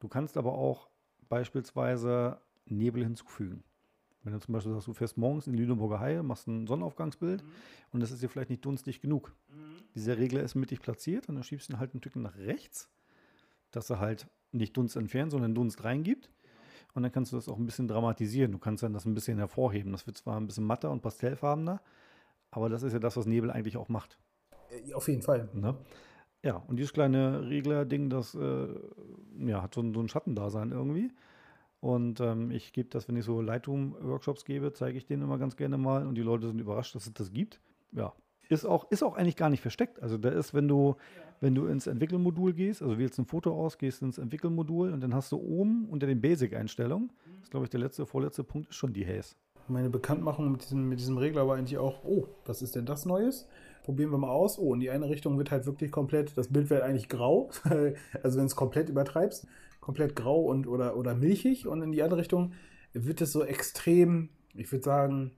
Du kannst aber auch beispielsweise Nebel hinzufügen. Wenn du zum Beispiel sagst, du fährst morgens in die Lüneburger Haie, machst ein Sonnenaufgangsbild und das ist dir vielleicht nicht dunstig genug. Dieser Regler ist mittig platziert und dann schiebst du ihn halt ein Stück nach rechts, dass er halt nicht Dunst entfernt, sondern Dunst reingibt. Und dann kannst du das auch ein bisschen dramatisieren. Du kannst dann das ein bisschen hervorheben. Das wird zwar ein bisschen matter und pastellfarbener, aber das ist ja das, was Nebel eigentlich auch macht. Äh, Auf jeden Fall. Ne? Ja, und dieses kleine Regler-Ding, das äh, ja, hat so ein, so ein Schattendasein irgendwie. Und ähm, ich gebe das, wenn ich so Lightroom-Workshops gebe, zeige ich denen immer ganz gerne mal und die Leute sind überrascht, dass es das gibt. Ja. Ist auch, ist auch eigentlich gar nicht versteckt. Also da ist, wenn du, wenn du ins Entwickelmodul gehst, also wählst ein Foto aus, gehst ins Entwickelmodul und dann hast du oben unter den Basic-Einstellungen, das ist glaube ich der letzte, vorletzte Punkt, ist schon die Haze. Meine Bekanntmachung mit diesem, mit diesem Regler war eigentlich auch, oh, was ist denn das Neues? Probieren wir mal aus. Oh, in die eine Richtung wird halt wirklich komplett, das Bild wird eigentlich grau. also wenn es komplett übertreibst, komplett grau und oder, oder milchig. Und in die andere Richtung wird es so extrem, ich würde sagen,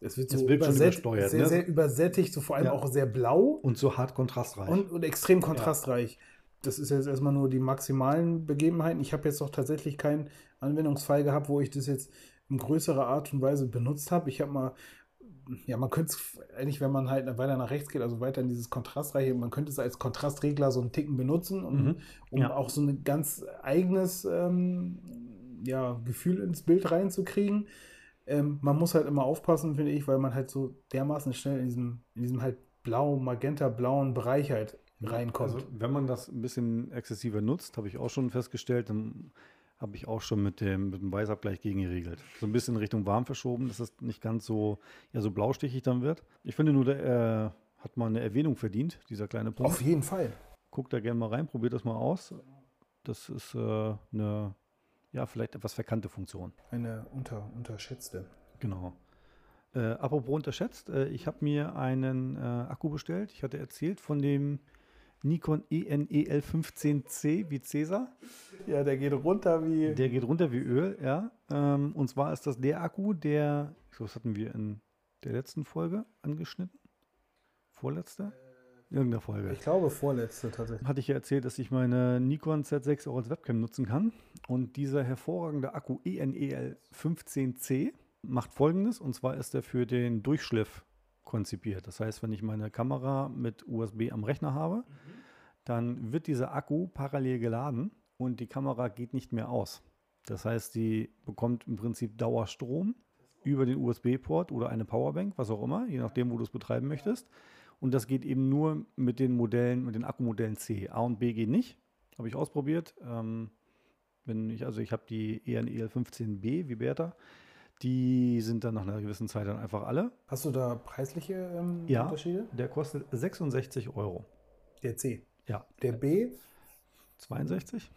es wird so übersät- übersteuert, sehr, ne? sehr übersättigt, so vor allem Ja. auch sehr blau. Und so hart kontrastreich. Und, und extrem kontrastreich. Das ist jetzt erstmal nur die maximalen Begebenheiten. Ich habe jetzt noch tatsächlich keinen Anwendungsfall gehabt, wo ich das jetzt in größerer Art und Weise benutzt habe. Ich habe mal, ja, man könnte es eigentlich, wenn man halt weiter nach rechts geht, also weiter in dieses Kontrastreiche, man könnte es als Kontrastregler so einen Ticken benutzen, um, Mhm. um Ja. auch so ein ganz eigenes ähm, ja, Gefühl ins Bild reinzukriegen. Ähm, man muss halt immer aufpassen, finde ich, weil man halt so dermaßen schnell in diesem, in diesem halt blau, magenta-blauen Bereich halt reinkommt. Also, wenn man das ein bisschen exzessiver nutzt, habe ich auch schon festgestellt, dann habe ich auch schon mit dem, mit dem Weißabgleich gegengeregelt. So ein bisschen in Richtung warm verschoben, dass es nicht ganz so, ja, so blaustichig dann wird. Ich finde nur, der äh, hat mal eine Erwähnung verdient, dieser kleine Punkt. Auf jeden Fall. Guckt da gerne mal rein, probiert das mal aus. Das ist äh, eine, ja, vielleicht etwas verkannte Funktion. Eine unter, unterschätzte. Genau. Äh, apropos unterschätzt, äh, ich habe mir einen äh, Akku bestellt. Ich hatte erzählt von dem Nikon E ENEL 15C wie Cäsar. Ja, der geht runter wie. Der geht runter wie Öl, ja. Ähm, und zwar ist das der Akku, der, ich glaube, das hatten wir in der letzten Folge angeschnitten. Vorletzte? Irgendeiner Folge. Ich glaube, vorletzte tatsächlich. Hatte ich ja erzählt, dass ich meine Nikon Z6 auch als Webcam nutzen kann. Und dieser hervorragende Akku E ENEL 15C macht folgendes: Und zwar ist er für den Durchschliff konzipiert. Das heißt, wenn ich meine Kamera mit USB am Rechner habe, dann wird dieser Akku parallel geladen und die Kamera geht nicht mehr aus. Das heißt, sie bekommt im Prinzip Dauerstrom über den USB-Port oder eine Powerbank, was auch immer, je nachdem, wo du es betreiben möchtest. Und das geht eben nur mit den Modellen, mit den Akkumodellen C. A und B geht nicht. Habe ich ausprobiert. Ähm, wenn ich, also ich habe die ENEL 15B wie Bertha. Die sind dann nach einer gewissen Zeit dann einfach alle. Hast du da preisliche ähm, Ja. Unterschiede? Der kostet 66 Euro. Der C. Ja. Der B, 62?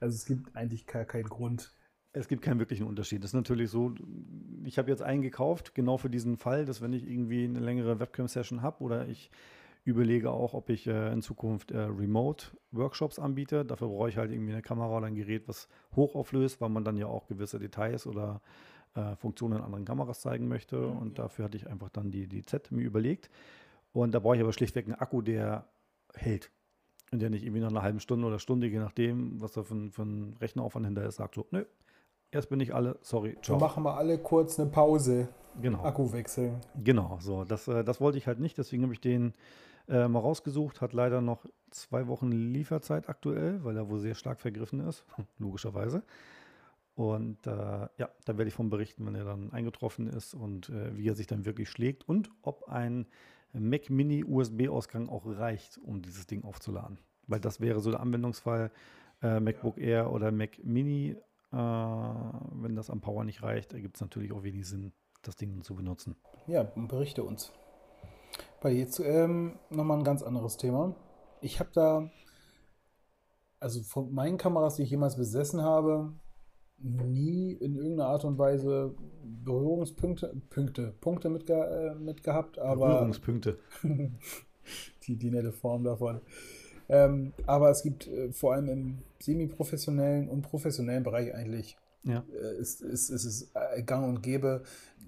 also es gibt eigentlich gar keinen Grund. Es gibt keinen wirklichen Unterschied. Das ist natürlich so, ich habe jetzt einen gekauft, genau für diesen Fall, dass wenn ich irgendwie eine längere Webcam-Session habe oder ich überlege auch, ob ich äh, in Zukunft äh, Remote-Workshops anbiete. Dafür brauche ich halt irgendwie eine Kamera oder ein Gerät, was hochauflöst, weil man dann ja auch gewisse Details oder äh, Funktionen in anderen Kameras zeigen möchte. Und dafür hatte ich einfach dann die, die Z mir überlegt. Und da brauche ich aber schlichtweg einen Akku, der hält. Und der nicht irgendwie nach einer halben Stunde oder Stunde, je nachdem, was da für ein, für ein Rechneraufwand hinter ist, sagt so, nö, erst bin ich alle, sorry, Wir ciao. machen mal alle kurz eine Pause. Genau. Akku wechseln. Genau, so. Das, äh, das wollte ich halt nicht, deswegen habe ich den äh, mal rausgesucht. Hat leider noch zwei Wochen Lieferzeit aktuell, weil er wohl sehr stark vergriffen ist, logischerweise. Und äh, ja, da werde ich von berichten, wenn er dann eingetroffen ist und äh, wie er sich dann wirklich schlägt und ob ein Mac Mini USB-Ausgang auch reicht, um dieses Ding aufzuladen. Weil das wäre so der Anwendungsfall äh, MacBook Air oder Mac Mini. Äh, wenn das am Power nicht reicht, ergibt es natürlich auch wenig Sinn, das Ding zu benutzen. Ja, berichte uns. Weil jetzt ähm, nochmal ein ganz anderes Thema. Ich habe da, also von meinen Kameras, die ich jemals besessen habe, nie in irgendeiner Art und Weise Berührungspunkte, Punkte, Punkte mitge, äh, mit gehabt, aber Berührungspunkte. die, die nette Form davon. Ähm, aber es gibt äh, vor allem im semi-professionellen und professionellen Bereich eigentlich Ja. äh, ist, ist, ist es äh, gang und gäbe,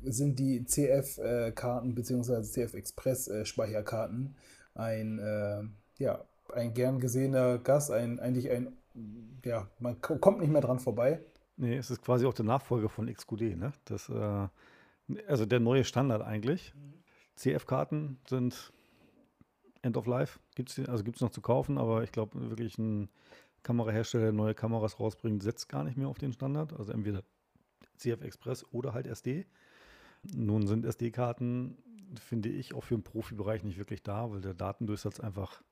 sind die CF-Karten bzw. CF Express-Speicherkarten ein, äh, ja, ein gern gesehener Gast, ein, eigentlich ein, ja, man ko- kommt nicht mehr dran vorbei. Nee, es ist quasi auch der Nachfolger von XQD, ne? Das, äh, also der neue Standard eigentlich. CF-Karten sind End of Life. Gibt's, die- also gibt es noch zu kaufen, aber ich glaube wirklich ein Kamerahersteller, der neue Kameras rausbringt, setzt gar nicht mehr auf den Standard. Also entweder CF Express oder halt SD. Nun sind SD-Karten, finde ich, auch für den Profibereich nicht wirklich da, weil der Datendurchsatz einfach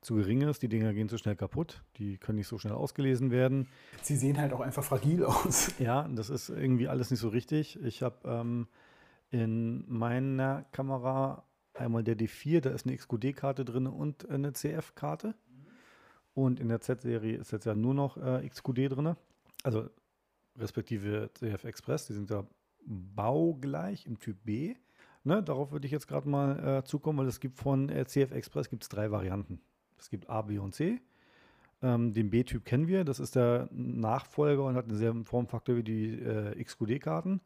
zu gering ist. Die Dinger gehen zu schnell kaputt. Die können nicht so schnell ausgelesen werden. Sie sehen halt auch einfach fragil aus. Ja, das ist irgendwie alles nicht so richtig. Ich habe ähm, in meiner Kamera einmal der D4, da ist eine XQD-Karte drin und eine CF-Karte. Und in der Z-Serie ist jetzt ja nur noch äh, XQD drin. Also respektive CF Express, die sind ja baugleich im Typ B. Ne, darauf würde ich jetzt gerade mal äh, zukommen, weil es gibt von äh, CF Express gibt's drei Varianten. Es gibt A, B und C. Ähm, den B-Typ kennen wir, das ist der Nachfolger und hat denselben Formfaktor wie die äh, XQD-Karten.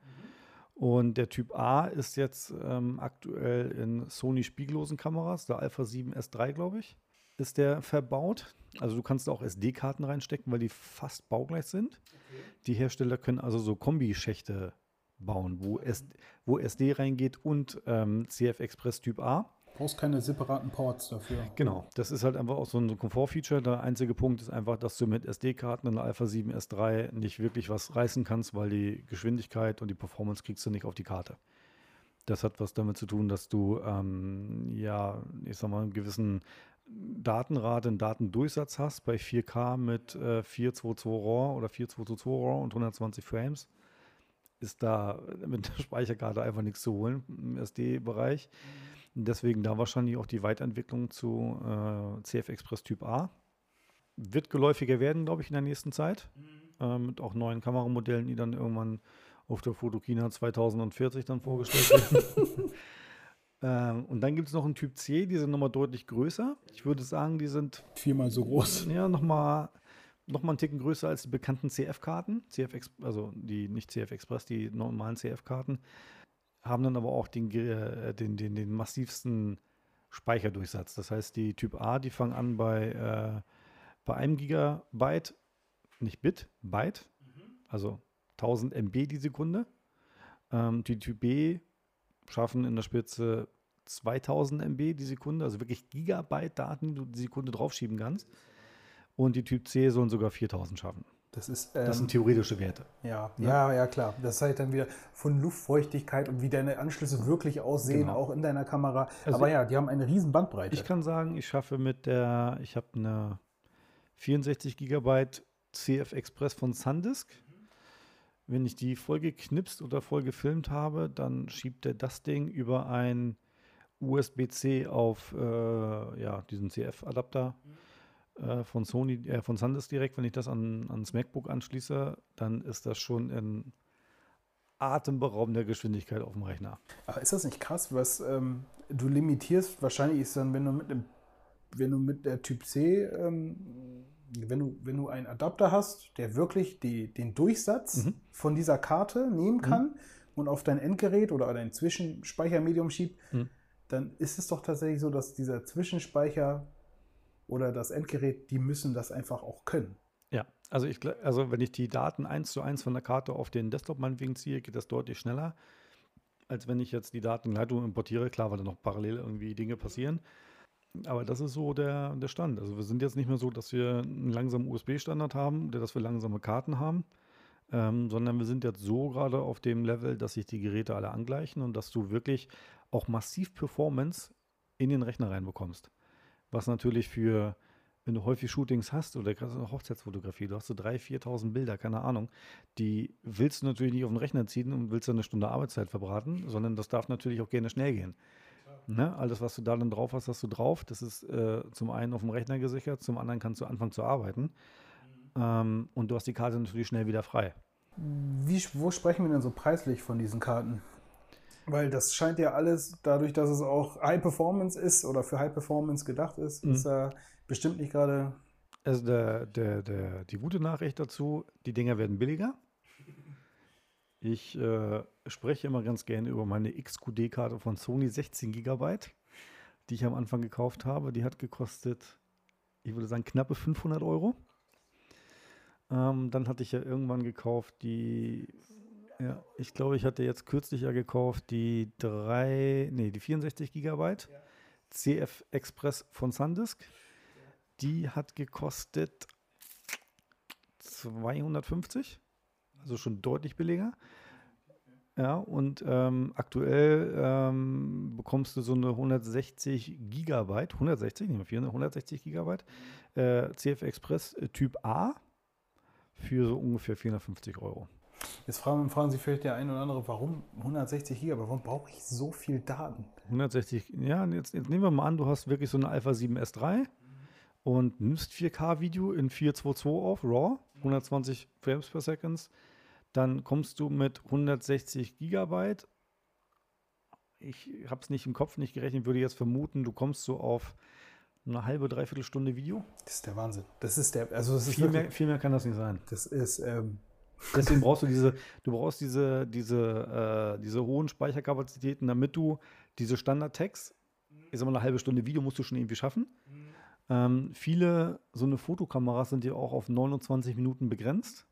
Und der Typ A ist jetzt ähm, aktuell in Sony spiegellosen Kameras, der Alpha 7 S3, glaube ich, ist der verbaut. Also du kannst da auch SD-Karten reinstecken, weil die fast baugleich sind. Die Hersteller können also so Kombischächte bauen, wo, S wo SD reingeht und ähm, CF Express Typ A. brauchst keine separaten Ports dafür. Genau, das ist halt einfach auch so ein Komfortfeature. Der einzige Punkt ist einfach, dass du mit SD-Karten in der Alpha 7 S3 nicht wirklich was reißen kannst, weil die Geschwindigkeit und die Performance kriegst du nicht auf die Karte. Das hat was damit zu tun, dass du, ähm, ja, ich sag mal, einen gewissen Datenrate, einen Datendurchsatz hast bei 4K mit äh, 422 RAW oder 4222 RAW und 120 Frames. Ist da mit der Speicherkarte einfach nichts zu holen im SD-Bereich. Deswegen da wahrscheinlich auch die Weiterentwicklung zu äh, CF Express Typ A. Wird geläufiger werden, glaube ich, in der nächsten Zeit. Äh, mit auch neuen Kameramodellen, die dann irgendwann auf der Fotokina 2040 dann vorgestellt werden. ähm, und dann gibt es noch einen Typ C, die sind nochmal deutlich größer. Ich würde sagen, die sind Viermal so groß. ja nochmal noch mal einen Ticken größer als die bekannten CF-Karten. CF also die nicht CF Express, die normalen CF-Karten. Haben dann aber auch den, äh, den, den, den massivsten Speicherdurchsatz. Das heißt, die Typ A, die fangen an bei, äh, bei einem Gigabyte, nicht Bit, Byte, also 1000 MB die Sekunde. Ähm, die Typ B schaffen in der Spitze 2000 MB die Sekunde, also wirklich Gigabyte Daten, die du die Sekunde draufschieben kannst. Und die Typ C sollen sogar 4000 schaffen. Das ist, Das ähm, sind theoretische Werte. ja, ja, ja, klar. Das zeigt dann wieder von Luftfeuchtigkeit und wie deine Anschlüsse wirklich aussehen, Genau. auch in deiner Kamera. Also Aber ja, die haben eine riesen Bandbreite. Ich kann sagen, ich schaffe mit der, ich habe eine 64 Gigabyte CF Express von Sandisk. Wenn ich die voll geknipst oder voll gefilmt habe, dann schiebt er das Ding über ein USB-C auf äh, ja, diesen CF-Adapter äh, von Sony, äh, von Sandisk direkt. Wenn ich das an, ans MacBook anschließe, dann ist das schon in atemberaubender Geschwindigkeit auf dem Rechner. Aber ist das nicht krass, was ähm, du limitierst? Wahrscheinlich ist dann, wenn du mit dem, wenn du mit der Typ C, ähm, wenn du, wenn du einen Adapter hast, der wirklich die, den Durchsatz Mhm. von dieser Karte nehmen kann und auf dein Endgerät oder dein Zwischenspeichermedium schiebt, Mhm. dann ist es doch tatsächlich so, dass dieser Zwischenspeicher oder das Endgerät, die müssen das einfach auch können. Ja, also, ich, also wenn ich die Daten eins zu eins von der Karte auf den Desktop meinetwegen ziehe, geht das deutlich schneller, als wenn ich jetzt die Daten in Leitung importiere. Klar, weil da noch parallel irgendwie Dinge passieren. Aber das ist so der, der Stand. Also wir sind jetzt nicht mehr so, dass wir einen langsamen USB-Standard haben, der dass wir langsame Karten haben. ähm, sondern wir sind jetzt so gerade auf dem Level, dass sich die Geräte alle angleichen und dass du wirklich auch massiv Performance in den Rechner reinbekommst. Was natürlich für, wenn du häufig Shootings hast oder gerade eine Hochzeitsfotografie, du hast so 3.000, 4.000 Bilder, keine Ahnung, die willst du natürlich nicht auf den Rechner ziehen und willst dann eine Stunde Arbeitszeit verbraten, sondern das darf natürlich auch gerne schnell gehen. Ne? Alles, was du da dann drauf hast, hast du drauf. Das ist äh, zum einen auf dem Rechner gesichert, zum anderen kannst du anfangen zu arbeiten. Ähm, und du hast die Karte natürlich schnell wieder frei. Wie, wo sprechen wir denn so preislich von diesen Karten? Weil das scheint ja alles, dadurch, dass es auch High Performance ist oder für High Performance gedacht ist, Mhm. ist ja bestimmt nicht gerade. Also der, der, der, die gute Nachricht dazu, die Dinger werden billiger. Ich äh, spreche immer ganz gerne über meine XQD-Karte von Sony 16 GB, die ich am Anfang gekauft habe. Die hat gekostet, ich würde sagen, knappe 500 Euro. Ähm, dann hatte ich ja irgendwann gekauft die, ja, ich glaube, ich hatte jetzt kürzlich ja gekauft die 3, nee, die 64 GB CF Express von Sandisk. Die hat gekostet 250, also schon deutlich billiger. Ja, und ähm, aktuell ähm, bekommst du so eine 160 Gigabyte, 160, nicht mehr 400, 160 Gigabyte äh, CF Express Typ A für so ungefähr 450 Euro. Jetzt fragen, fragen sich vielleicht der eine oder andere, warum 160 GB? Warum brauche ich so viel Daten? 160, ja, jetzt, jetzt nehmen wir mal an, du hast wirklich so eine Alpha 7S3 und nimmst 4K-Video in 422 auf, RAW, 120 Frames per Second, dann kommst du mit 160 Gigabyte. Ich habe es nicht im Kopf nicht gerechnet, würde jetzt vermuten, du kommst so auf eine halbe, dreiviertel Stunde Video. Das ist der Wahnsinn. Das ist der, also das ist Viel wirklich, mehr, viel mehr kann das nicht sein. das ist, ähm, Deswegen brauchst du diese, du brauchst diese, diese, äh, diese hohen Speicherkapazitäten, damit du diese Standard-Tags, ich sag mal, eine halbe Stunde Video musst du schon irgendwie schaffen. Ähm, viele so eine Fotokameras sind ja auch auf 29 Minuten begrenzt.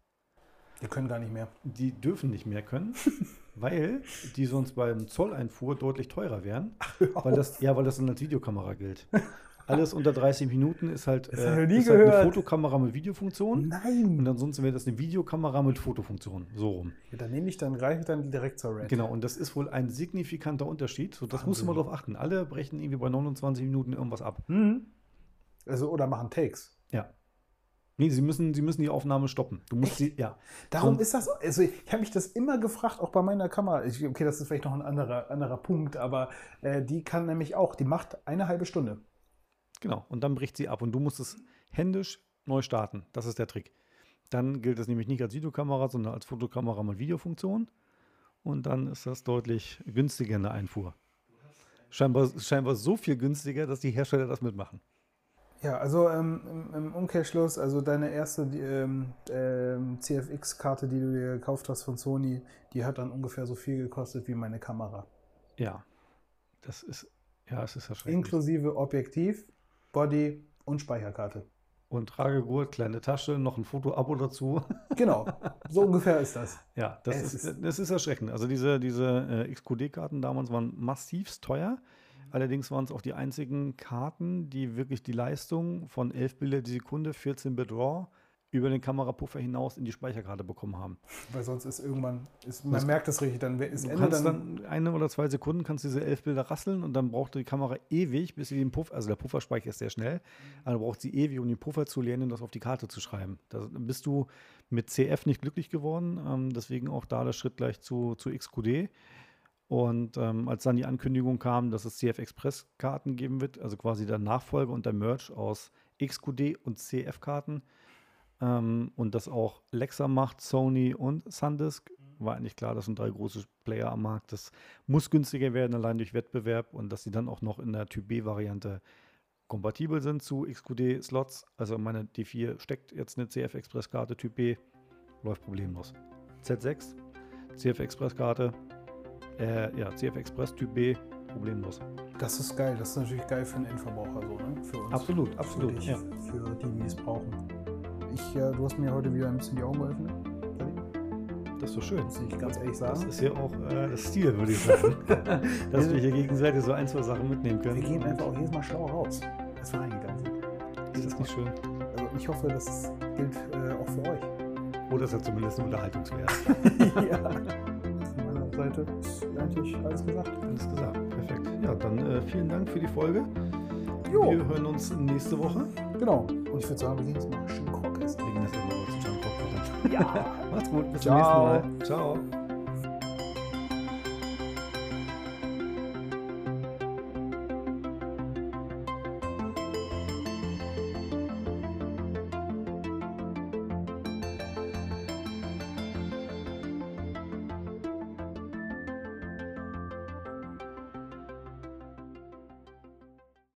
die können gar nicht mehr. Die dürfen nicht mehr können, weil die sonst beim Zolleinfuhr deutlich teurer wären. Weil das, ja, weil das dann als Videokamera gilt. Alles unter 30 Minuten ist halt, Das nie ist halt eine. Fotokamera mit Videofunktion. Und Nein! ansonsten wäre das eine Videokamera mit Fotofunktion. So rum. Ja, dann nehme ich, dann greife dann direkt zur Red. Genau, und das ist wohl ein signifikanter Unterschied. So, das musst du mal Wahnsinn. drauf achten. Alle brechen irgendwie bei 29 Minuten irgendwas ab. Mhm. Also, oder machen Takes. Ja. Nee, sie müssen, sie müssen die Aufnahme stoppen. Du musst sie, ja. Darum So- ist das, also ich habe mich das immer gefragt, auch bei meiner Kamera. Ich, okay, das ist vielleicht noch ein anderer, anderer Punkt, aber äh, die kann nämlich auch, die macht eine halbe Stunde. Genau, und dann bricht sie ab und du musst es händisch neu starten. Das ist der Trick. Dann gilt es nämlich nicht als Videokamera, sondern als Fotokamera mit Videofunktion. Und dann ist das deutlich günstiger in der Einfuhr. Scheinbar, scheinbar so viel günstiger, dass die Hersteller das mitmachen. Ja, also ähm, im, Umkehrschluss, also deine erste ähm, ähm, CFX-Karte, die du dir gekauft hast von Sony, die hat dann ungefähr so viel gekostet wie meine Kamera. Ja, das ist, ja, es ist erschreckend. Inklusive Objektiv, Body und Speicherkarte. Und Tragegurt, kleine Tasche, noch ein Foto-Abo dazu. Genau, so ungefähr ist das. Ja, das Es ist, ist- das ist erschreckend. Also diese, diese äh, XQD-Karten damals waren massivst teuer. Allerdings waren es auch die einzigen Karten, die wirklich die Leistung von 11 Bilder die Sekunde, 14-Bit RAW, über den Kamerapuffer hinaus in die Speicherkarte bekommen haben. Weil sonst ist irgendwann, ist, man Das- merkt das richtig, dann ist Du Ende kannst dann, dann eine oder zwei Sekunden kannst diese 11 Bilder rasseln und dann braucht die Kamera ewig, bis sie den Puffer, also der Pufferspeicher ist sehr schnell, aber braucht sie ewig, um den Puffer zu lernen und das auf die Karte zu schreiben. Da bist du mit CF nicht glücklich geworden, ähm, deswegen auch da der Schritt gleich zu, zu XQD. Und ähm, als dann die Ankündigung kam, dass es CF Express Karten geben wird, also quasi der Nachfolger und der Merge aus XQD und CF Karten, ähm, und das auch Lexa macht, Sony und Sandisk, war eigentlich klar, das sind drei große Player am Markt. Das muss günstiger werden, allein durch Wettbewerb und dass sie dann auch noch in der Typ B-Variante kompatibel sind zu XQD-Slots. Also meine D4 steckt jetzt eine CF Express-Karte Typ B, läuft problemlos. Z6, CF Express-Karte, äh, ja, CF Express Typ B, problemlos. das ist geil, das ist natürlich geil für den Endverbraucher so, ne? Für uns. Absolut, absolut, Für, dich, ja. für die, die es brauchen. Ich, äh, du hast mir heute wieder ein bisschen die Augen geöffnet. Das ist so schön. Muss ich ganz ehrlich Das sagen. ist ja auch äh, das Stil, würde ich sagen. Dass wir hier gegenseitig so ein, zwei Sachen mitnehmen können. Wir gehen einfach auch jedes Mal schlau raus, als wir reingegangen sind. Ist das nicht schön? Also ich hoffe, das gilt äh, auch für euch. Oder ist er zumindest ein Unterhaltungswert? ja. Von meiner Seite ist eigentlich alles gesagt. Alles gesagt. Perfekt. Ja, dann äh, vielen Dank für die Folge. Jo. Wir hören uns nächste Woche. Genau. Und ich würde sagen, wir gehen jetzt mal schön Ja. Macht's gut. Bis Ciao. zum nächsten Mal. Ciao.